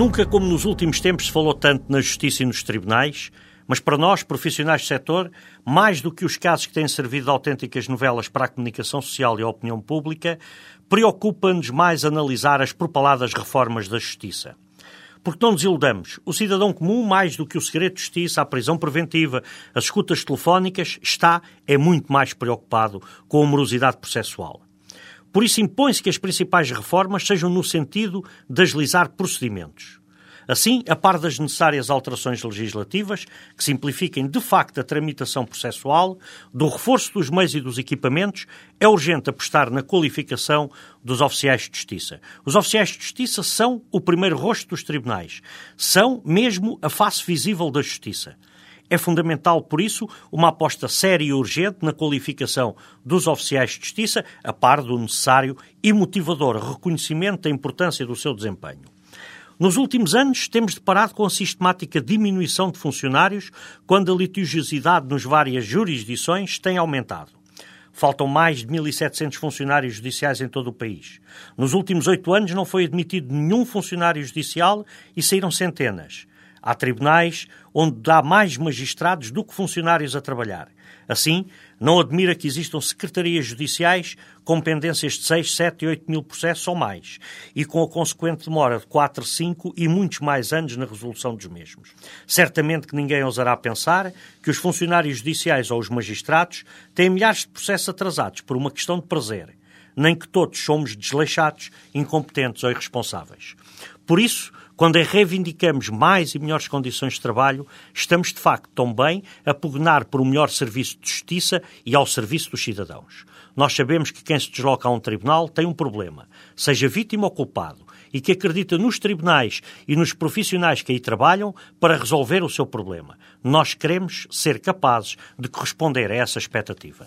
Nunca como nos últimos tempos se falou tanto na justiça e nos tribunais, mas para nós, profissionais do setor, mais do que os casos que têm servido de autênticas novelas para a comunicação social e a opinião pública, preocupa-nos mais analisar as propaladas reformas da justiça. Porque não nos iludamos, o cidadão comum, mais do que o segredo de justiça, a prisão preventiva, as escutas telefónicas, está, é muito mais preocupado com a morosidade processual. Por isso impõe-se que as principais reformas sejam no sentido de agilizar procedimentos. Assim, a par das necessárias alterações legislativas, que simplifiquem de facto a tramitação processual, do reforço dos meios e dos equipamentos, é urgente apostar na qualificação dos oficiais de justiça. Os oficiais de justiça são o primeiro rosto dos tribunais. São mesmo a face visível da justiça. É fundamental, por isso, uma aposta séria e urgente na qualificação dos oficiais de justiça, a par do necessário e motivador reconhecimento da importância do seu desempenho. Nos últimos anos, temos deparado com a sistemática diminuição de funcionários quando a litigiosidade nas várias jurisdições tem aumentado. Faltam mais de 1.700 funcionários judiciais em todo o país. Nos últimos oito anos não foi admitido nenhum funcionário judicial e saíram centenas. Há tribunais onde há mais magistrados do que funcionários a trabalhar. Assim, não admira que existam secretarias judiciais com pendências de 6, 7 e 8 mil processos ou mais, e com a consequente demora de 4, 5 e muitos mais anos na resolução dos mesmos. Certamente que ninguém ousará pensar que os funcionários judiciais ou os magistrados têm milhares de processos atrasados por uma questão de prazer, nem que todos somos desleixados, incompetentes ou irresponsáveis. Por isso, quando reivindicamos mais e melhores condições de trabalho, estamos de facto também a pugnar por um melhor serviço de justiça e ao serviço dos cidadãos. Nós sabemos que quem se desloca a um tribunal tem um problema, seja vítima ou culpado, e que acredita nos tribunais e nos profissionais que aí trabalham para resolver o seu problema. Nós queremos ser capazes de corresponder a essa expectativa.